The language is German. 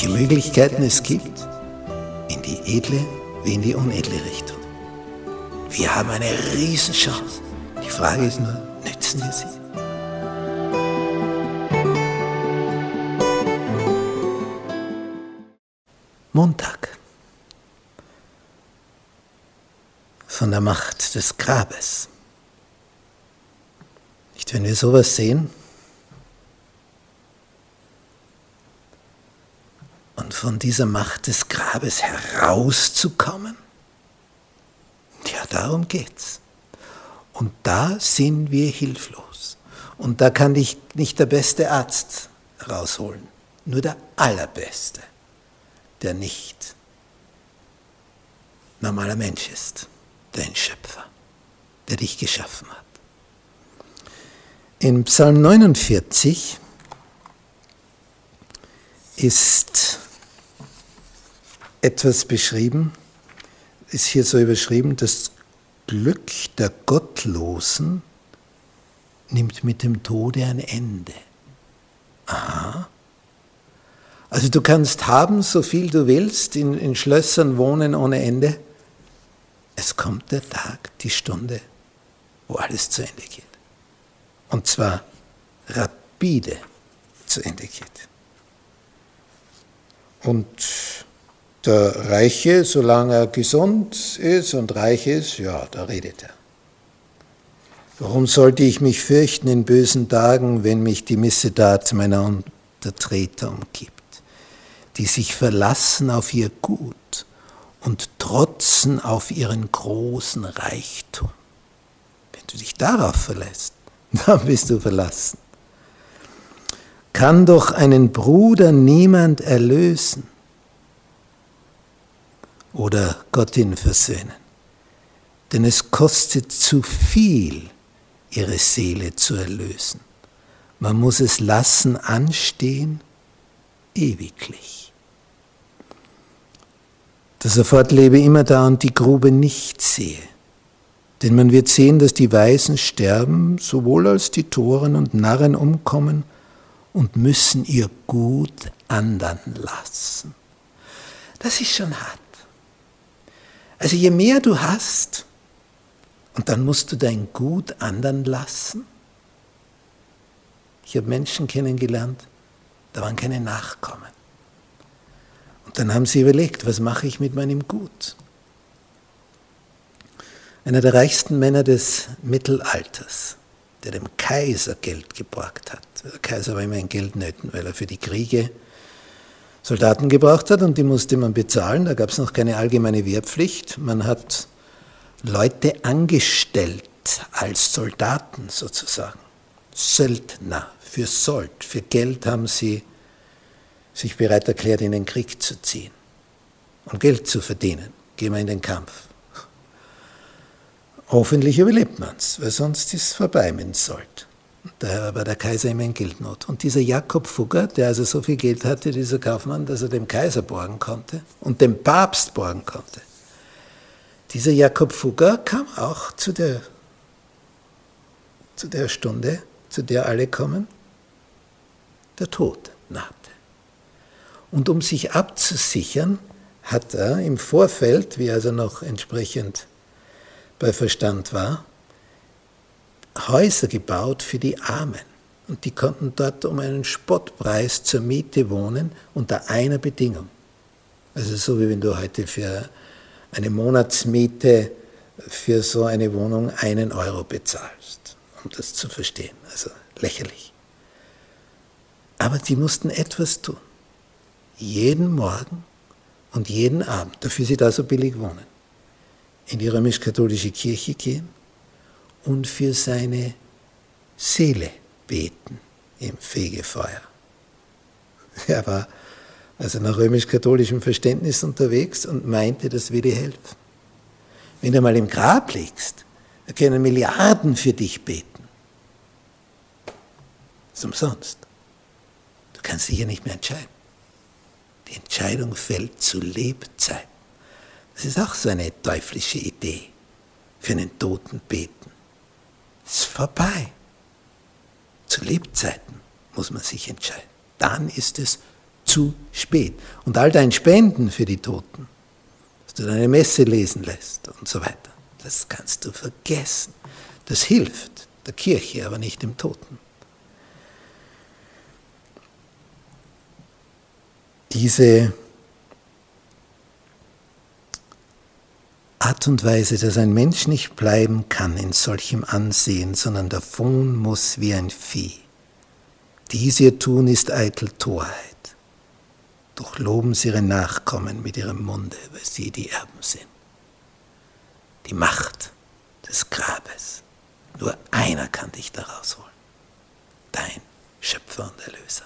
welche Möglichkeiten es gibt, in die edle wie in die unedle Richtung. Wir haben eine Riesenchance. Die Frage ist nur, nützen wir sie? Montag. Von der Macht des Grabes. Nicht, wenn wir sowas sehen und von dieser Macht des Grabes herauszukommen, ja, darum geht's. Und da sind wir hilflos. Und da kann dich nicht der beste Arzt rausholen, nur der allerbeste, der nicht normaler Mensch ist, dein Schöpfer, der dich geschaffen hat. In Psalm 49 ist etwas beschrieben, ist hier so überschrieben, das Glück der Gottlosen nimmt mit dem Tode ein Ende. Aha. Also du kannst haben, so viel du willst, in, in Schlössern wohnen ohne Ende. Es kommt der Tag, die Stunde, wo alles zu Ende geht. Und zwar rapide zu Ende geht. Und der Reiche, solange er gesund ist und reich ist, ja, da redet er. Warum sollte ich mich fürchten in bösen Tagen, wenn mich die Missetat meiner Untertreter umgibt, die sich verlassen auf ihr Gut und trotzen auf ihren großen Reichtum? Wenn du dich darauf verlässt, dann bist du verlassen. Kann doch einen Bruder niemand erlösen oder Gottin versöhnen, denn es kostet zu viel, ihre Seele zu erlösen. Man muss es lassen anstehen, ewiglich. Dass er fortlebe immer da und die Grube nicht sehe. Denn man wird sehen, dass die Weisen sterben, sowohl als die Toren und Narren umkommen und müssen ihr Gut andern lassen. Das ist schon hart. Also je mehr du hast, und dann musst du dein Gut andern lassen. Ich habe Menschen kennengelernt, da waren keine Nachkommen. Und dann haben sie überlegt, was mache ich mit meinem Gut? einer der reichsten Männer des Mittelalters, der dem Kaiser Geld geborgt hat. Der Kaiser war immer in Geldnöten, weil er für die Kriege Soldaten gebraucht hat und die musste man bezahlen. Da gab es noch keine allgemeine Wehrpflicht. Man hat Leute angestellt als Soldaten sozusagen. Söldner für Sold, für Geld haben sie sich bereit erklärt, in den Krieg zu ziehen und Geld zu verdienen. Gehen wir in den Kampf. Hoffentlich überlebt man es, weil sonst ist es vorbei mit dem Sold. Daher war der Kaiser immer in Geldnot. Und dieser Jakob Fugger, der also so viel Geld hatte, dieser Kaufmann, dass er dem Kaiser borgen konnte und dem Papst borgen konnte, dieser Jakob Fugger kam auch zu der, zu der Stunde, zu der alle kommen, der Tod nahte. Und um sich abzusichern, hat er im Vorfeld, wie also noch entsprechend bei Verstand war, Häuser gebaut für die Armen. Und die konnten dort um einen Spottpreis zur Miete wohnen, unter einer Bedingung. Also so wie wenn du heute für eine Monatsmiete für so eine Wohnung einen Euro bezahlst, um das zu verstehen. Also lächerlich. Aber die mussten etwas tun. Jeden Morgen und jeden Abend, dafür sie da so billig wohnen in die römisch-katholische Kirche gehen und für seine Seele beten im Fegefeuer. Er war also nach römisch-katholischem Verständnis unterwegs und meinte, das würde helfen. Wenn du mal im Grab liegst, da können Milliarden für dich beten. Das ist umsonst. Du kannst dich ja nicht mehr entscheiden. Die Entscheidung fällt zu Lebzeiten. Das ist auch so eine teuflische Idee. Für einen Toten beten. Ist vorbei. Zu Lebzeiten muss man sich entscheiden. Dann ist es zu spät. Und all dein Spenden für die Toten, dass du deine Messe lesen lässt und so weiter, das kannst du vergessen. Das hilft der Kirche, aber nicht dem Toten. Diese Art und Weise, dass ein Mensch nicht bleiben kann in solchem Ansehen, sondern davon muss wie ein Vieh. Dies ihr tun ist eitel Torheit. Doch loben sie ihre Nachkommen mit ihrem Munde, weil sie die Erben sind. Die Macht des Grabes. Nur einer kann dich da rausholen. Dein Schöpfer und Erlöser.